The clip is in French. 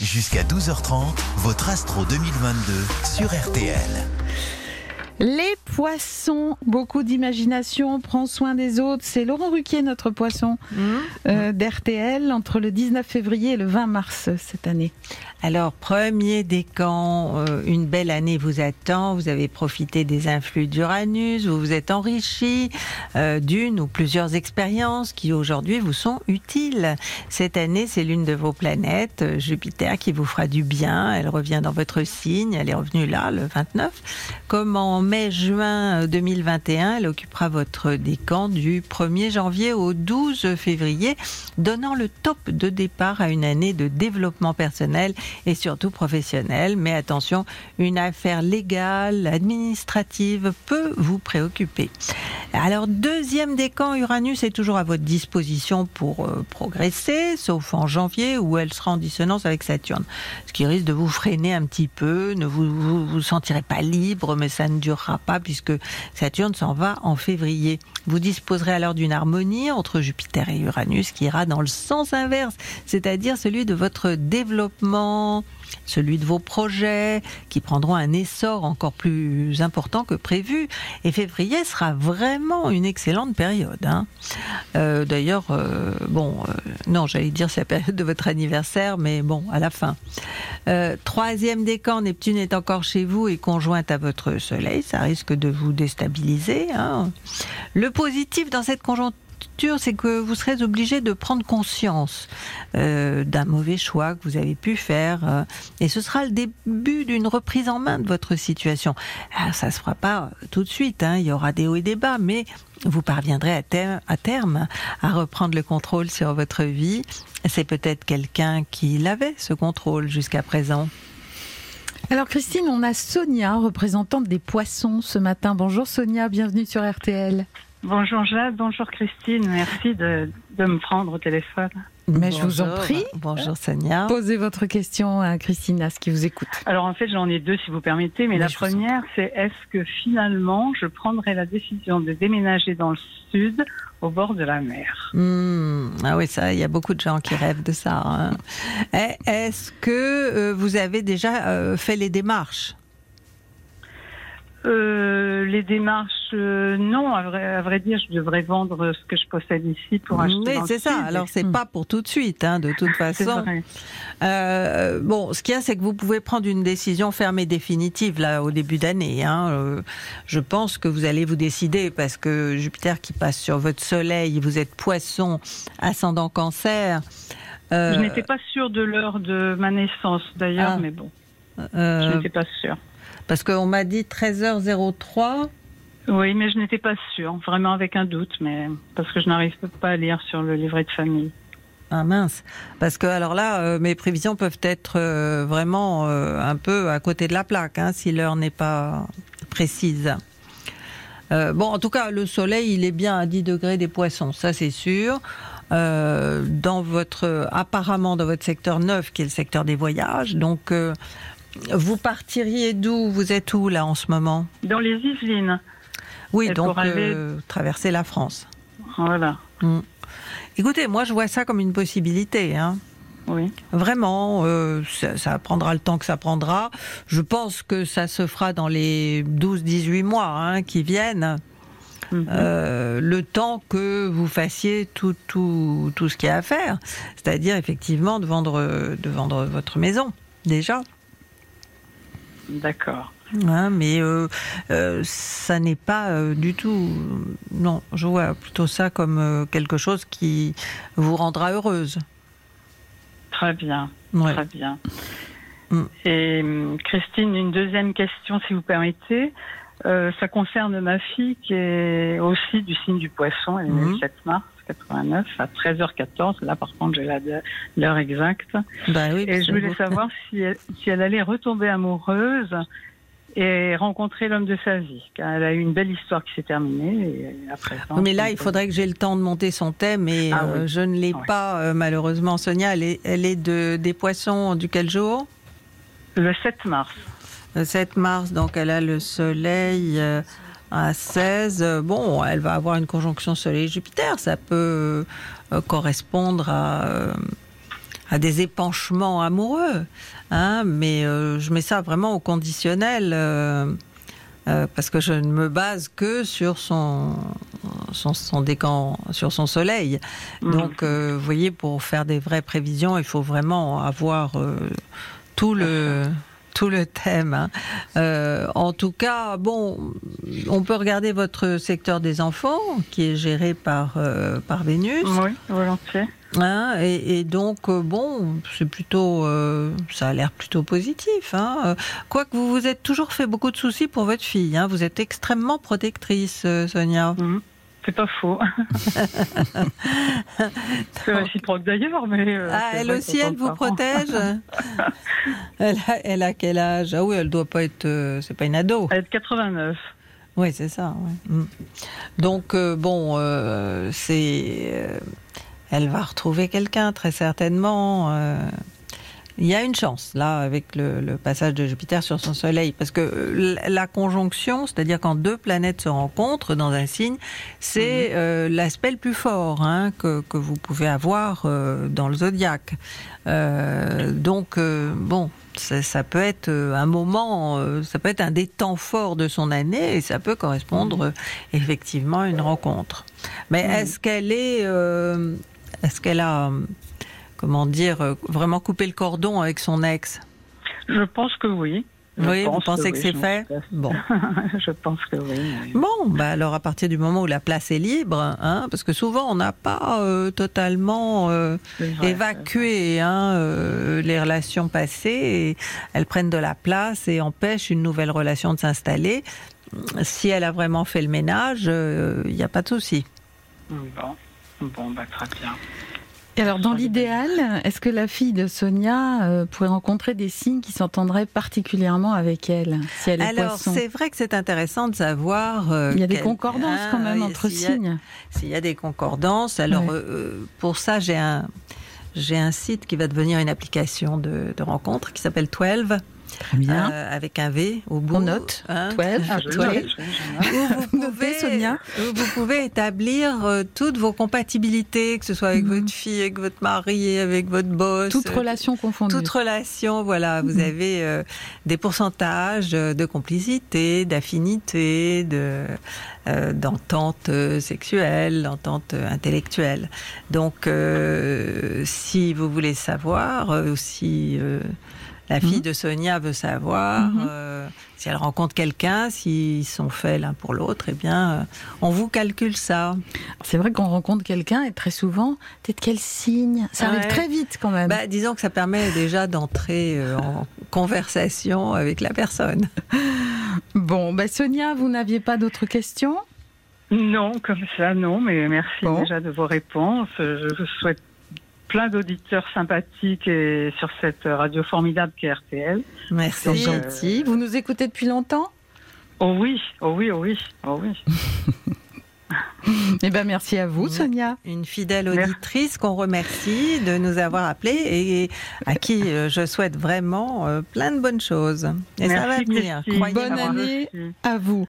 Jusqu'à 12h30, votre Astro 2022 sur RTL. Les poissons, beaucoup d'imagination, prend soin des autres. C'est Laurent Ruquier, notre poisson Mmh. euh, d'RTL, entre le 19 février et le 20 mars cette année. Alors, premier décan, euh, une belle année vous attend. Vous avez profité des influx d'Uranus, vous vous êtes enrichi euh, d'une ou plusieurs expériences qui aujourd'hui vous sont utiles. Cette année, c'est l'une de vos planètes, euh, Jupiter, qui vous fera du bien. Elle revient dans votre signe. Elle est revenue là, le 29. Comme en mai-juin 2021, elle occupera votre décan du 1er janvier au 12 février, donnant le top de départ à une année de développement personnel et surtout professionnel. Mais attention, une affaire légale, administrative peut vous préoccuper. Alors, deuxième décan, Uranus est toujours à votre disposition pour euh, progresser, sauf en janvier où elle sera en dissonance avec Saturne. Ce qui risque de vous freiner un petit peu, ne vous, vous, vous sentirez pas libre, mais ça ne durera pas puisque Saturne s'en va en février. Vous disposerez alors d'une harmonie entre Jupiter et Uranus qui ira dans le sens inverse, c'est-à-dire celui de votre développement, celui de vos projets qui prendront un essor encore plus important que prévu. Et février sera vraiment une excellente période. hein. Euh, D'ailleurs, euh, bon, euh, non, j'allais dire c'est la période de votre anniversaire, mais bon, à la fin. Troisième décan, Neptune est encore chez vous et conjointe à votre Soleil, ça risque de vous déstabiliser. hein. Le positif dans cette conjoncture, c'est que vous serez obligé de prendre conscience euh, d'un mauvais choix que vous avez pu faire, euh, et ce sera le début d'une reprise en main de votre situation. Alors, ça se fera pas tout de suite, hein, il y aura des hauts et des bas, mais vous parviendrez à terme à reprendre le contrôle sur votre vie. C'est peut-être quelqu'un qui l'avait ce contrôle jusqu'à présent. Alors Christine, on a Sonia, représentante des poissons ce matin. Bonjour Sonia, bienvenue sur RTL. Bonjour Jade, bonjour Christine, merci de, de me prendre au téléphone. Mais je vous en prie. Bonjour Sonia. Posez votre question à Christine, à ce qui vous écoute. Alors en fait j'en ai deux si vous permettez, mais, Mais la première c'est est-ce que finalement je prendrai la décision de déménager dans le sud au bord de la mer? Hmm, ah oui, ça, il y a beaucoup de gens qui rêvent de ça. hein. Eh, Est-ce que euh, vous avez déjà euh, fait les démarches? Euh, Les démarches, euh, non, à vrai, à vrai dire je devrais vendre ce que je possède ici pour acheter Oui, c'est ça. sud. Alors, c'est Hmm. pas pour tout de suite, hein, de toute façon. vrai. Euh, bon, ce qu'il y a, c'est que vous pouvez prendre une décision ferme et définitive là au début d'année. Hein. Euh, je pense que vous allez vous décider parce que Jupiter qui passe sur votre Soleil, vous êtes Poisson, ascendant Cancer. euh, Je n'étais pas sûre de l'heure de ma naissance d'ailleurs, Ah. mais bon, je n'étais pas sûre. Parce qu'on m'a dit 13h03. Oui, mais je n'étais pas sûre, vraiment avec un doute, mais parce que je n'arrive pas à lire sur le livret de famille. Ah mince, parce que alors là, euh, mes prévisions peuvent être euh, vraiment euh, un peu à côté de la plaque, hein, si l'heure n'est pas précise. Bon, en tout cas, le soleil, il est bien à 10 degrés des poissons, ça c'est sûr. Dans votre, apparemment dans votre secteur 9, qui est le secteur des voyages. Donc, vous partiriez d'où? Vous êtes où là en ce moment? Dans les Yvelines, Oui, Et donc pour aller- euh, traverser la France. voilà, Écoutez, moi je vois ça comme une possibilité. Hein. oui. Vraiment, euh, ça, ça prendra le temps que ça prendra. Je pense que ça se fera dans les 12-18 mois hein, qui viennent. Mhm. Euh, le temps que vous fassiez tout, tout, tout ce qu'il y a à faire. C'est-à-dire effectivement de vendre, de vendre votre maison, déjà. D'accord. Hein, mais euh, euh, ça n'est pas euh, du tout. Non, je vois plutôt ça comme quelque chose qui vous rendra heureuse. Très bien, Ouais. très bien. Mm. Et hum, Christine, une deuxième question, si vous permettez. Ça concerne ma fille qui est aussi du signe du poisson. Elle est le 7 mars 89 à 13h14. Là, par contre, j'ai l'heure exacte. Bah oui, Et je voulais savoir si elle, si elle allait retomber amoureuse et rencontrer l'homme de sa vie. Elle a eu une belle histoire qui s'est terminée. Et à présent, Oui, mais là, il faudrait que j'ai le temps de monter son thème et Ah euh, oui. je ne l'ai pas, euh, malheureusement. Sonia, elle est, elle est de, des poissons du quel jour Le 7 mars. Le 7 mars, donc elle a le soleil euh, à 16. Euh, Bon, elle va avoir une conjonction soleil-Jupiter. Ça peut euh, correspondre à, euh, à des épanchements amoureux. Hein, mais euh, je mets ça vraiment au conditionnel. parce que je ne me base que sur son, son, son décan, sur son soleil. Mhm. Donc, vous voyez, pour faire des vraies prévisions, il faut vraiment avoir tout le tout le thème. hein. Euh, en tout cas, bon, on peut regarder votre secteur des enfants, qui est géré par euh, par Vénus. Oui, volontiers. Hein, et, et donc, euh, bon, c'est plutôt, euh, ça a l'air plutôt positif. Hein. Quoique vous vous êtes toujours fait beaucoup de soucis pour votre fille. Hein. Vous êtes extrêmement protectrice, Sonia. Mhm. C'est pas faux. c'est réciproque d'ailleurs, mais. euh, Ah, elle aussi, elle vous protège elle, a, elle a quel âge? Ah oui, elle doit pas être, euh, c'est pas une ado. Elle est de 89. Oui, c'est ça. ouais. Mm. Donc euh, bon, c'est, elle va retrouver quelqu'un très certainement. Il y a une chance là avec le, le passage de Jupiter sur son Soleil, parce que euh, la conjonction, c'est-à-dire quand deux planètes se rencontrent dans un signe, c'est euh, l'aspect le plus fort hein, que, que vous pouvez avoir euh, dans le zodiaque. Euh, donc euh, bon, ça, ça peut être euh, un moment, ça peut être un des temps forts de son année et ça peut correspondre effectivement à une rencontre. Mais est-ce qu'elle est, euh, est-ce qu'elle a, euh, comment dire, euh, vraiment coupé le cordon avec son ex Je pense que oui. Je Oui, vous pense pensez que oui, c'est fait Bon. Je pense que oui. oui. Bon, bah alors à partir du moment où la place est libre, hein, parce que souvent on n'a pas euh, totalement euh, vrai, évacué hein, euh, les relations passées, et elles prennent de la place et empêchent une nouvelle relation de s'installer. Si elle a vraiment fait le ménage, il n'y a pas de souci. Bon, bon bah, très bien. Et alors, dans l'idéal, est-ce que la fille de Sonia euh, pourrait rencontrer des signes qui s'entendraient particulièrement avec elle, si elle est Alors poisson c'est vrai que c'est intéressant de savoir. euh, Il y a des concordances quand Ah, même oui, entre s'il signes. S'il y a des concordances, alors Ouais. euh, pour ça j'ai un j'ai un site qui va devenir une application de, de rencontre qui s'appelle 12 Très bien. euh, avec un V au bout. On note. Hein. 12, Ah, Je- 12. je- je- je- Où vous pouvez, Sonia. vous pouvez établir euh, toutes vos compatibilités, que ce soit avec Mhm. votre fille, avec votre mari, avec votre boss. Toute euh, relation confondue. toute relation, voilà, vous Mhm. avez euh, des pourcentages de complicité, d'affinité, de d'entente sexuelle, d'entente intellectuelle. Donc, si vous voulez savoir, si la fille Mhm. de Sonia veut savoir, Mhm. euh, si elle rencontre quelqu'un, s'ils sont faits l'un pour l'autre, eh bien, euh, on vous calcule ça. C'est vrai qu'on rencontre quelqu'un et très souvent, de quel signe Ça arrive Ouais. très vite quand même. Bah, disons que ça permet déjà d'entrer euh, en conversation avec la personne. Bon, bah Sonia, vous n'aviez pas d'autres questions? Non, comme ça, non, mais merci Bon. déjà de vos réponses. Je vous souhaite plein d'auditeurs sympathiques et sur cette radio formidable qu'est RTL. C'est Merci. Donc, gentil. Vous nous écoutez depuis longtemps? Oh oui, oh oui, oh oui, oh oui. Eh ben merci à vous. Sonia. Une fidèle auditrice qu'on remercie de nous avoir appelés et à qui euh, je souhaite vraiment euh, plein de bonnes choses. Et ça va venir. Bonne année. À vous.